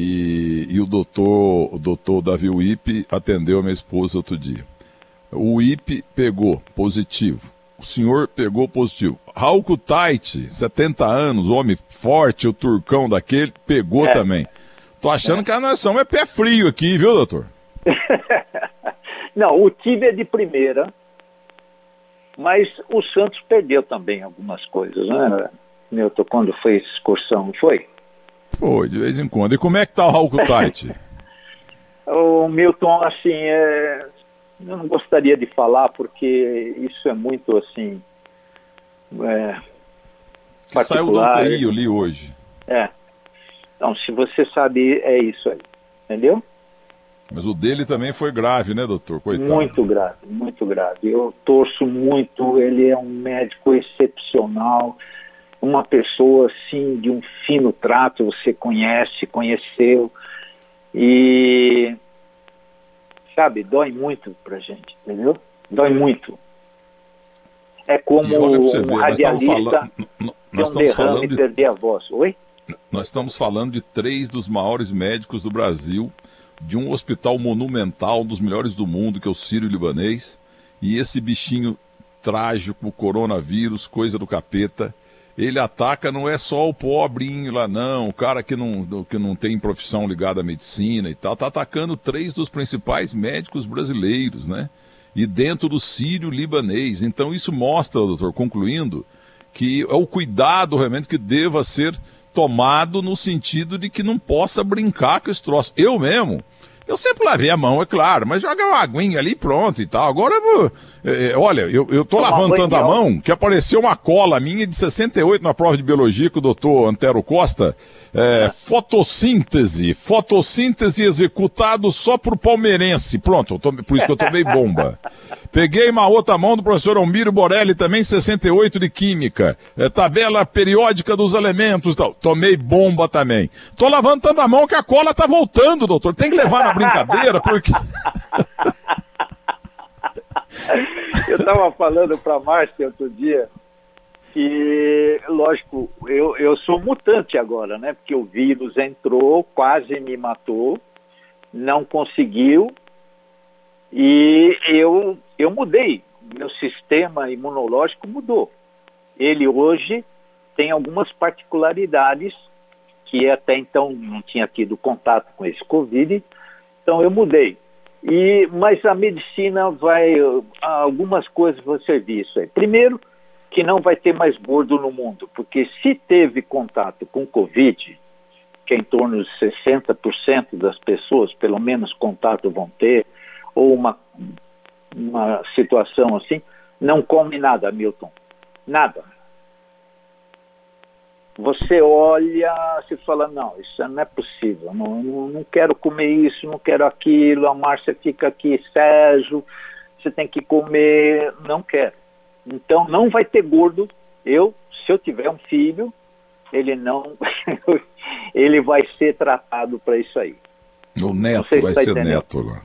E, e o doutor, o doutor Davi Wip atendeu a minha esposa outro dia. O Wip pegou positivo. O senhor pegou positivo. Raul Kutait, 70 anos, homem forte, o turcão daquele, pegou é. também. Tô achando é. que a nação é pé frio aqui, viu, doutor? Não, o time é de primeira, mas o Santos perdeu também algumas coisas, né, Milton, quando fez excursão, não foi? Foi, de vez em quando. E como é que tá o Raul Kutait? o Milton, assim, é... eu não gostaria de falar porque isso é muito, assim, é... Que saiu do UTI, eu li hoje. É. Então, se você sabe, é isso aí. Entendeu? Mas o dele também foi grave, né, doutor? Coitado. Muito grave, muito grave. Eu torço muito, ele é um médico excepcional uma pessoa assim de um fino trato, você conhece, conheceu e sabe, dói muito pra gente, entendeu? Dói muito. É como um ver, radialista falando, nós ter um derrame e perder a voz. Oi? Nós estamos falando de três dos maiores médicos do Brasil, de um hospital monumental, um dos melhores do mundo, que é o Sírio-Libanês, e esse bichinho trágico, coronavírus, coisa do capeta, ele ataca não é só o pobrinho lá, não, o cara que não, que não tem profissão ligada à medicina e tal, tá atacando três dos principais médicos brasileiros, né? E dentro do sírio libanês. Então isso mostra, doutor, concluindo, que é o cuidado realmente que deva ser tomado no sentido de que não possa brincar com esse troço. Eu mesmo, eu sempre lavei a mão, é claro, mas joga uma aguinha ali pronto e tal. Agora, é, é, olha, eu, eu tô lavando tanto a mão que apareceu uma cola minha de 68 na prova de biologia com o doutor Antero Costa. É, é. Fotossíntese. Fotossíntese executado só por palmeirense. Pronto, tô, por isso que eu tomei bomba. Peguei uma outra mão do professor Almiro Borelli, também 68 de Química. É, tabela periódica dos elementos. Tal. Tomei bomba também. Tô lavando tanto a mão que a cola tá voltando, doutor. Tem que levar na brincadeira, porque. eu tava falando pra Márcia outro dia que, lógico, eu, eu sou mutante agora, né? Porque o vírus entrou, quase me matou, não conseguiu, e eu eu mudei, meu sistema imunológico mudou. Ele hoje tem algumas particularidades que até então não tinha tido contato com esse Covid, então eu mudei. E, mas a medicina vai, algumas coisas você viu isso aí. Primeiro, que não vai ter mais gordo no mundo, porque se teve contato com Covid, que é em torno de 60% das pessoas, pelo menos contato vão ter, ou uma uma situação assim, não come nada, Milton. Nada. Você olha, se fala, não, isso não é possível, não, não, não quero comer isso, não quero aquilo, a Márcia fica aqui, Sérgio, você tem que comer, não quero. Então não vai ter gordo. Eu, se eu tiver um filho, ele não, ele vai ser tratado para isso aí. O neto vai tá ser entendendo. neto agora.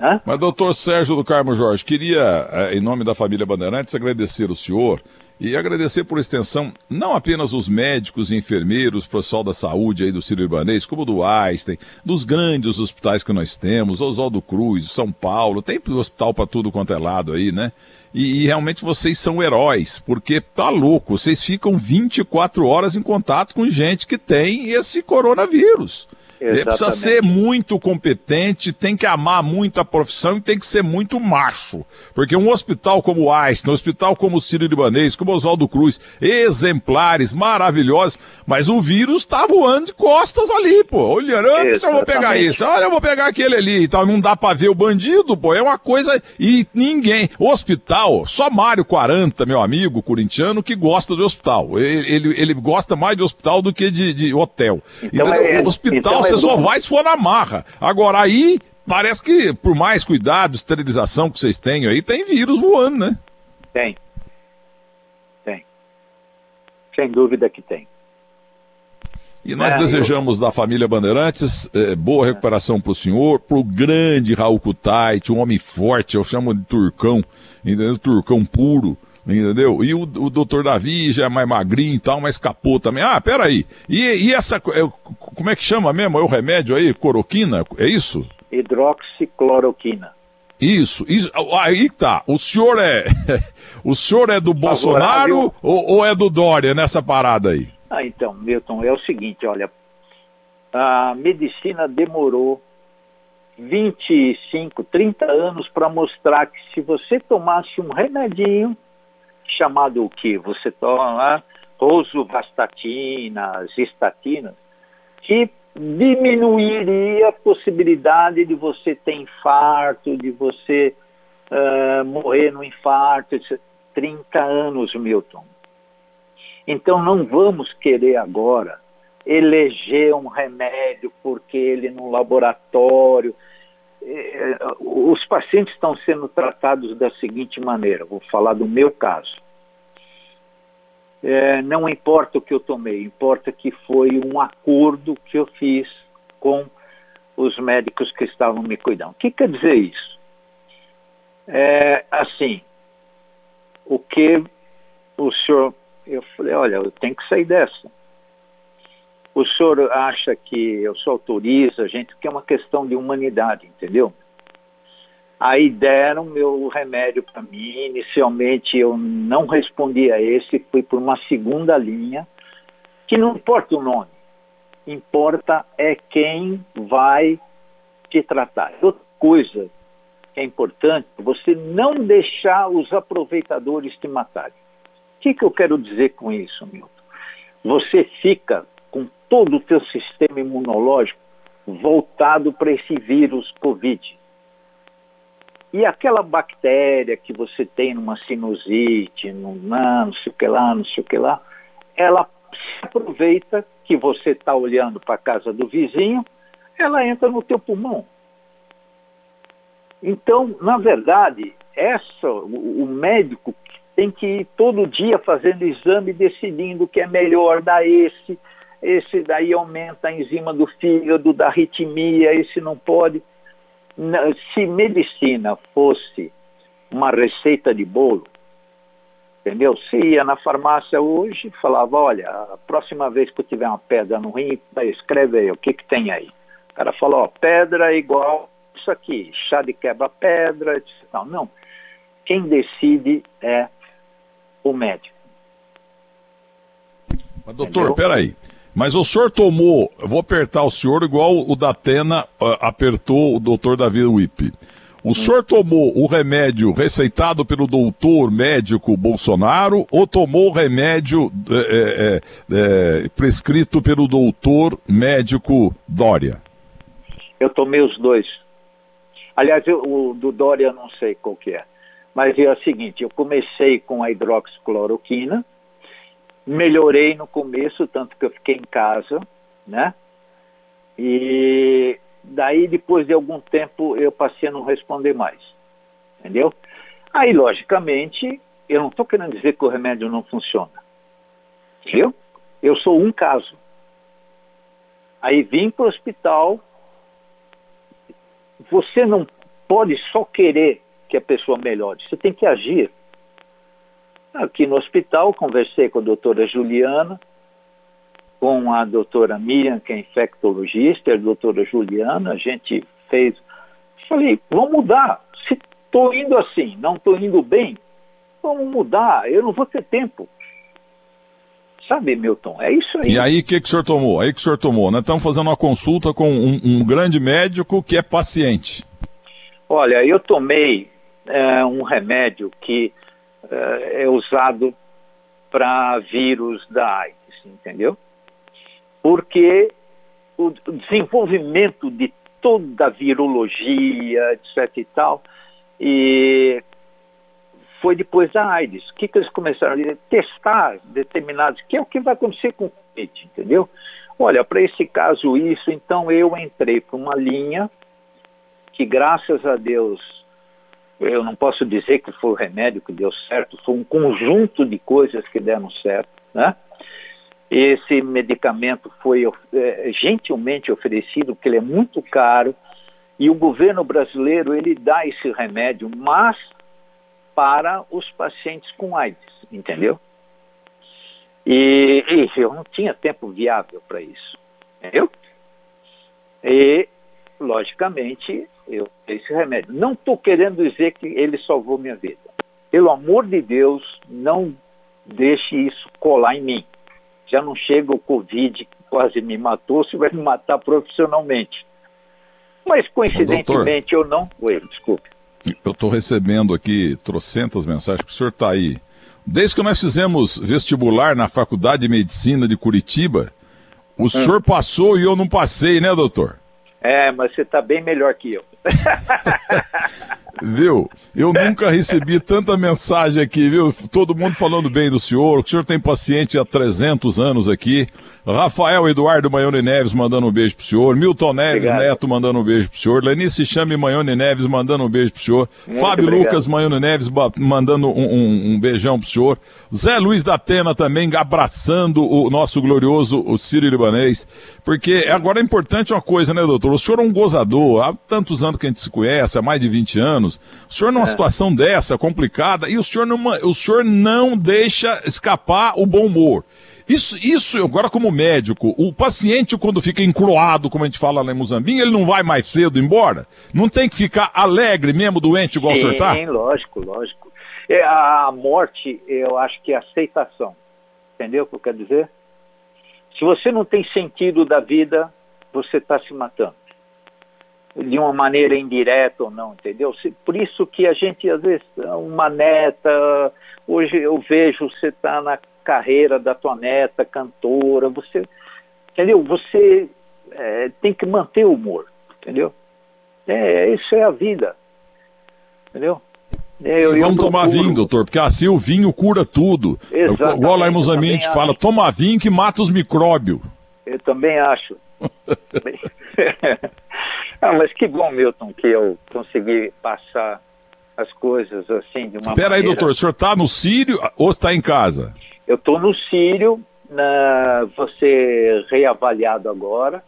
Hã? Mas, doutor Sérgio do Carmo Jorge, queria, eh, em nome da família Bandeirantes, agradecer o senhor e agradecer por extensão não apenas os médicos e enfermeiros, pessoal da saúde aí do Ciro Ibanês, como do Einstein, dos grandes hospitais que nós temos, Oswaldo Cruz, São Paulo, tem hospital para tudo quanto é lado aí, né? E, e, realmente vocês são heróis, porque tá louco, vocês ficam 24 horas em contato com gente que tem esse coronavírus. Ele precisa ser muito competente, tem que amar muito a profissão e tem que ser muito macho. Porque um hospital como o Einstein, um hospital como o Ciro Libanês, como o Oswaldo Cruz, exemplares, maravilhosos, mas o vírus tá voando de costas ali, pô. Olhando, ah, eu vou pegar esse, olha, eu vou pegar aquele ali e tal. Não dá pra ver o bandido, pô. É uma coisa. E ninguém. Hospital, só Mário 40, meu amigo corintiano, que gosta de hospital. Ele, ele, ele gosta mais de hospital do que de, de hotel. Então, então é, hospital. Então, você só vai se for na marra. Agora aí, parece que por mais cuidado, esterilização que vocês têm aí, tem vírus voando, né? Tem. Tem. Sem dúvida que tem. E nós é, desejamos eu... da família Bandeirantes eh, boa recuperação para o senhor, para o grande Raul Kutait, um homem forte, eu chamo de turcão, entendeu? Turcão puro entendeu? E o, o doutor Davi já é mais magrinho e tal, mas escapou também. Ah, peraí. E, e essa, é, como é que chama mesmo? É o remédio aí? Coroquina? É isso? Hidroxicloroquina. Isso, isso, aí tá. O senhor é, o senhor é do Bolsonaro ou, ou, é do Dória nessa parada aí? Ah, então, Milton, é o seguinte, olha, a medicina demorou 25, 30 anos para mostrar que se você tomasse um remedinho chamado o que você toma, rosuvastatina, estatinas, que diminuiria a possibilidade de você ter infarto, de você uh, morrer no infarto, 30 anos, Milton. Então não vamos querer agora eleger um remédio porque ele no laboratório. Eh, os pacientes estão sendo tratados da seguinte maneira, vou falar do meu caso. É, não importa o que eu tomei, importa que foi um acordo que eu fiz com os médicos que estavam me cuidando. O que quer dizer isso? É, assim, o que o senhor. Eu falei: olha, eu tenho que sair dessa. O senhor acha que eu só autorizo a gente, que é uma questão de humanidade, entendeu? Aí deram meu remédio para mim. Inicialmente eu não respondi a esse, fui por uma segunda linha, que não importa o nome, importa é quem vai te tratar. Outra coisa que é importante, você não deixar os aproveitadores te matarem. O que, que eu quero dizer com isso, Milton? Você fica com todo o teu sistema imunológico voltado para esse vírus Covid. E aquela bactéria que você tem numa sinusite, num não sei o que lá, não sei o que lá, ela se aproveita que você está olhando para a casa do vizinho, ela entra no teu pulmão. Então, na verdade, essa, o, o médico tem que ir todo dia fazendo exame, decidindo o que é melhor dar esse, esse daí aumenta a enzima do fígado, da arritmia, esse não pode se medicina fosse uma receita de bolo, entendeu? Se ia na farmácia hoje, falava, olha, a próxima vez que eu tiver uma pedra no rim, escreve aí, o que que tem aí? O cara falou, ó, pedra é igual isso aqui, chá de quebra-pedra, etc. Não, não. Quem decide é o médico. Mas, doutor, peraí. Mas o senhor tomou, eu vou apertar o senhor igual o Datena uh, apertou o doutor Davi Wipe. O senhor tomou o remédio receitado pelo doutor médico Bolsonaro ou tomou o remédio é, é, é, prescrito pelo doutor médico Dória? Eu tomei os dois. Aliás, eu, o do Dória eu não sei qual que é. Mas é o seguinte, eu comecei com a hidroxicloroquina, melhorei no começo, tanto que eu fiquei em casa, né? E daí, depois de algum tempo, eu passei a não responder mais. Entendeu? Aí, logicamente, eu não estou querendo dizer que o remédio não funciona. Entendeu? Eu sou um caso. Aí vim para o hospital. Você não pode só querer que a pessoa melhore, você tem que agir. Aqui no hospital, conversei com a doutora Juliana, com a doutora Miriam, que é infectologista, e a doutora Juliana, a gente fez. Falei, vamos mudar. Se estou indo assim, não estou indo bem, vamos mudar. Eu não vou ter tempo. Sabe, Milton? É isso aí. E aí, o que, que o senhor tomou? Aí que o senhor tomou, né? Estamos fazendo uma consulta com um, um, grande médico que é paciente. Olha, eu tomei é, um remédio que é, é usado para vírus da AIDS, entendeu? Porque o desenvolvimento de toda a virologia, etc e tal, e foi depois da AIDS. O que, que eles começaram a testar determinados, que é o que vai acontecer com o Covid, entendeu? Olha, para esse caso isso, então eu entrei para uma linha que graças a Deus eu não posso dizer que foi o remédio que deu certo, foi um conjunto de coisas que deram certo, né? Esse medicamento foi é, gentilmente oferecido, porque ele é muito caro, e o governo brasileiro ele dá esse remédio, mas para os pacientes com AIDS, entendeu? E, e eu não tinha tempo viável para isso, entendeu? E, logicamente, eu esse remédio. Não estou querendo dizer que ele salvou minha vida. Pelo amor de Deus, não deixe isso colar em mim. Já não chega o Covid que quase me matou, se vai me matar profissionalmente. Mas coincidentemente ou não. Oi, desculpe. Eu estou recebendo aqui trocentas mensagens, que o senhor está aí. Desde que nós fizemos vestibular na Faculdade de Medicina de Curitiba, o hum. senhor passou e eu não passei, né, doutor? É, mas você está bem melhor que eu. Viu? Eu nunca recebi tanta mensagem aqui, viu? Todo mundo falando bem do senhor, o senhor tem paciente há 300 anos aqui. Rafael Eduardo Maione Neves mandando um beijo pro senhor. Milton Neves obrigado. Neto mandando um beijo pro senhor. Lenice Chame Maione Neves mandando um beijo pro senhor. Muito Fábio obrigado. Lucas Maione Neves mandando um, um, um, beijão pro senhor. Zé Luiz da Atena também abraçando o nosso glorioso o Ciro Libanês. Porque agora é importante uma coisa, né, doutor? O senhor é um gozador. Há tantos anos que a gente se conhece, há mais de 20 anos. O senhor numa é. situação dessa, complicada, e o senhor, não, o senhor não deixa escapar o bom humor. Isso, isso, agora como médico, o paciente quando fica encroado, como a gente fala lá em Muzambinho, ele não vai mais cedo embora? Não tem que ficar alegre mesmo, doente, igual Sim, o senhor tá? Sim, lógico, lógico. É, a morte, eu acho que é aceitação. Entendeu o que eu quero dizer? Se você não tem sentido da vida, você está se matando. De uma maneira indireta ou não, entendeu? Por isso que a gente, às vezes, uma neta, hoje eu vejo você está na carreira da tua neta, cantora, você, entendeu? Você é, tem que manter o humor, entendeu? É, isso é a vida, entendeu? É, eu, Vamos eu tomar vinho, doutor, porque assim o vinho cura tudo. Exatamente, Igual lá em gente fala, toma vinho que mata os micróbios. Eu também acho. ah, mas que bom, Milton, que eu consegui passar as coisas assim de uma Espera maneira... aí, doutor, o senhor está no Sírio ou está em casa? Eu estou no Sírio, na, vou ser reavaliado agora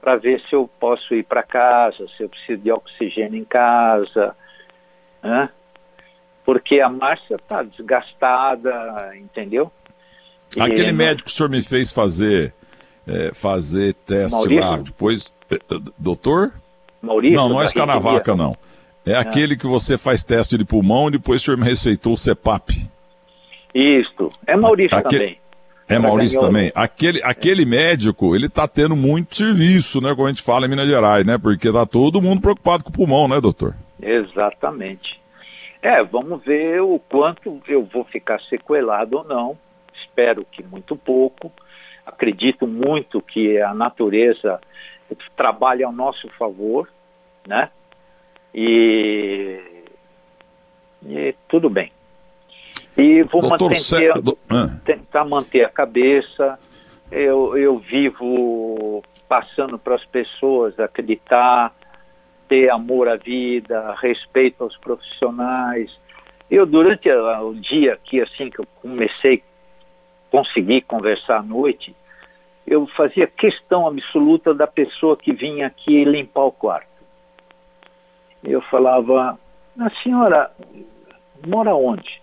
para ver se eu posso ir para casa, se eu preciso de oxigênio em casa, né? porque a Márcia está desgastada, entendeu? E Aquele médico que o senhor me fez fazer, é, fazer teste Maurício? lá, depois. É, é, doutor? Maurício? Não, não é Escanavaca, não. É, é aquele que você faz teste de pulmão e depois o senhor me receitou o CEPAP. Isso. É Maurício também. É Maurício também. Aquele, aquele médico, ele tá tendo muito serviço, né? Como a gente fala em Minas Gerais, né? Porque tá todo mundo preocupado com o pulmão, né, doutor? Exatamente. É, vamos ver o quanto eu vou ficar sequelado ou não. Espero que muito pouco. Acredito muito que a natureza trabalha ao nosso favor, né? E, e tudo bem. E vou manter, do... ah. tentar manter a cabeça. Eu, eu vivo passando para as pessoas acreditar, ter amor à vida, respeito aos profissionais. Eu, durante o dia aqui, assim que eu comecei a conseguir conversar à noite, eu fazia questão absoluta da pessoa que vinha aqui limpar o quarto. Eu falava, a senhora mora onde?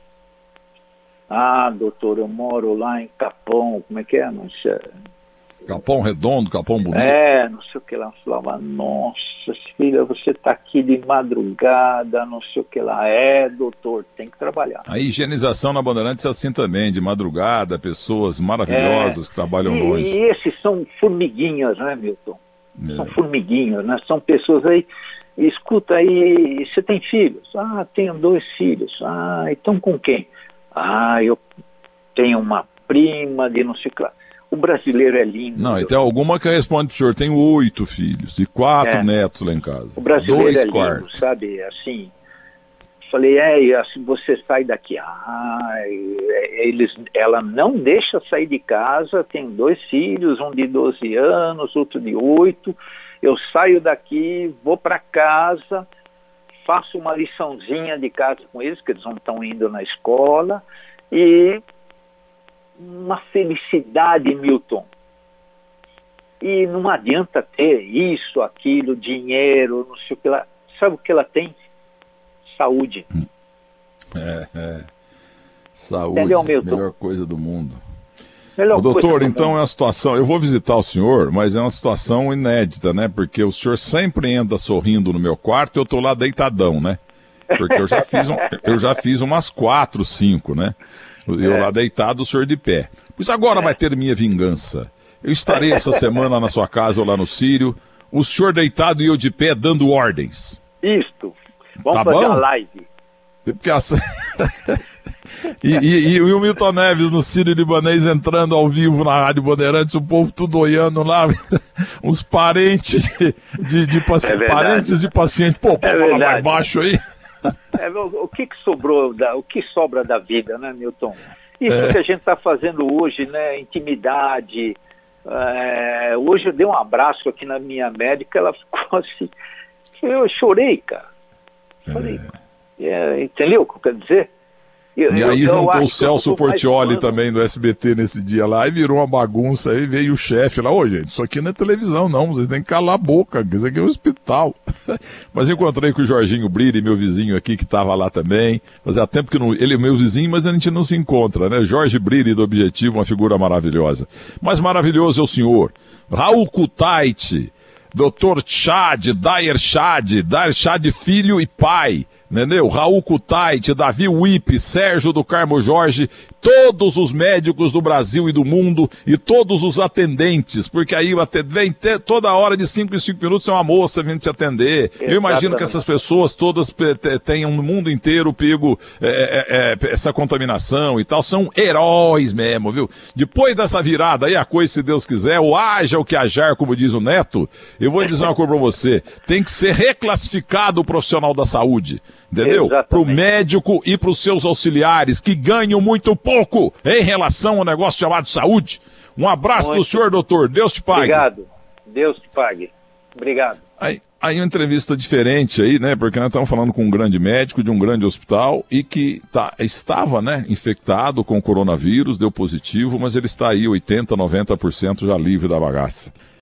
Ah, doutor, eu moro lá em Capão, como é que é? Não sei. Capão Redondo, Capão Bonito. É, não sei o que lá. Falava, nossa, filha, você está aqui de madrugada, não sei o que lá. É, doutor, tem que trabalhar. A higienização na Bandeirantes é assim também, de madrugada, pessoas maravilhosas é, que trabalham e, longe. E esses são formiguinhas, né, Milton? É. São formiguinhas, né? São pessoas aí escuta aí, você tem filhos? Ah, tenho dois filhos. Ah, então com quem? Ah, eu tenho uma prima de não sei o que lá. O brasileiro é lindo. Não, e tem alguma que responde pro senhor, tenho oito filhos e quatro é. netos lá em casa. O brasileiro Dois é quartos. lindo, sabe? Assim, falei, é, assim, você sai daqui. Ah, eles, ela não deixa sair de casa, tem dois filhos, um de 12 anos, outro de 8. Eu saio daqui, vou para casa, faço uma liçãozinha de casa com eles, que eles não estão indo na escola, e uma felicidade, Milton. E não adianta ter isso, aquilo, dinheiro, não sei o que lá. Sabe o que ela tem? Saúde. É, é. Saúde, Entendeu, melhor coisa do mundo. Melhor doutor, então é uma situação. Eu vou visitar o senhor, mas é uma situação inédita, né? Porque o senhor sempre anda sorrindo no meu quarto e eu tô lá deitadão, né? Porque eu já fiz, um, eu já fiz umas quatro, cinco, né? Eu é. lá deitado, o senhor de pé. Pois agora é. vai ter minha vingança. Eu estarei essa semana na sua casa ou lá no Sírio, o senhor deitado e eu de pé dando ordens. Isto. Vamos tá fazer bom? a live. Porque a... e, e, e, o Milton Neves no Sírio Libanês entrando ao vivo na Rádio Bandeirantes, o povo tudo olhando lá, uns parentes de, de, de paci... é parentes de paciente. Pô, pode é falar mais baixo aí? É, o, o, que, que sobrou, da, o que sobra da vida, né, Milton? Isso é. que a gente está fazendo hoje, né? Intimidade. É, hoje eu dei um abraço aqui na minha médica, ela ficou assim. Eu chorei, cara. Chorei. É. é entendeu o que eu quero dizer? Eu, e aí eu, juntou o Celso Portioli também do SBT nesse dia lá e virou uma bagunça. Aí veio o chefe lá, ô gente, isso aqui não é televisão não, vocês têm que calar a boca, isso aqui é um hospital. mas encontrei com o Jorginho Briri, meu vizinho aqui, que estava lá também. Fazia tempo que não, ele é meu vizinho, mas a gente não se encontra, né? Jorge Briri do Objetivo, uma figura maravilhosa. Mas maravilhoso é o senhor. Raul Kutaiti, Dr. Chad, Dair Chad, Dair Chad filho e pai entendeu? Raul Kutaiti, Davi Wipe, Sérgio do Carmo Jorge, todos os médicos do Brasil e do mundo e todos os atendentes, porque aí vem toda hora de 5 em 5 minutos é uma moça vindo te atender. Exatamente. Eu imagino que essas pessoas todas tenham no mundo inteiro pego é, é, é, essa contaminação e tal, são heróis mesmo, viu? Depois dessa virada aí, a coisa, se Deus quiser, ou haja o que ajar, como diz o Neto, eu vou dizer uma coisa pra você, tem que ser reclassificado o profissional da saúde, entendeu? Para o médico e para os seus auxiliares, que ganham muito pouco em relação ao negócio chamado saúde. Um abraço Muito. do senhor, doutor. Deus te pague. Obrigado. Deus te pague. Obrigado. Aí, aí uma entrevista diferente aí, né? Porque nós estamos falando com um grande médico de um grande hospital e que tá, estava, né, infectado com coronavírus, deu positivo, mas ele está aí 80, 90% já livre da bagaça.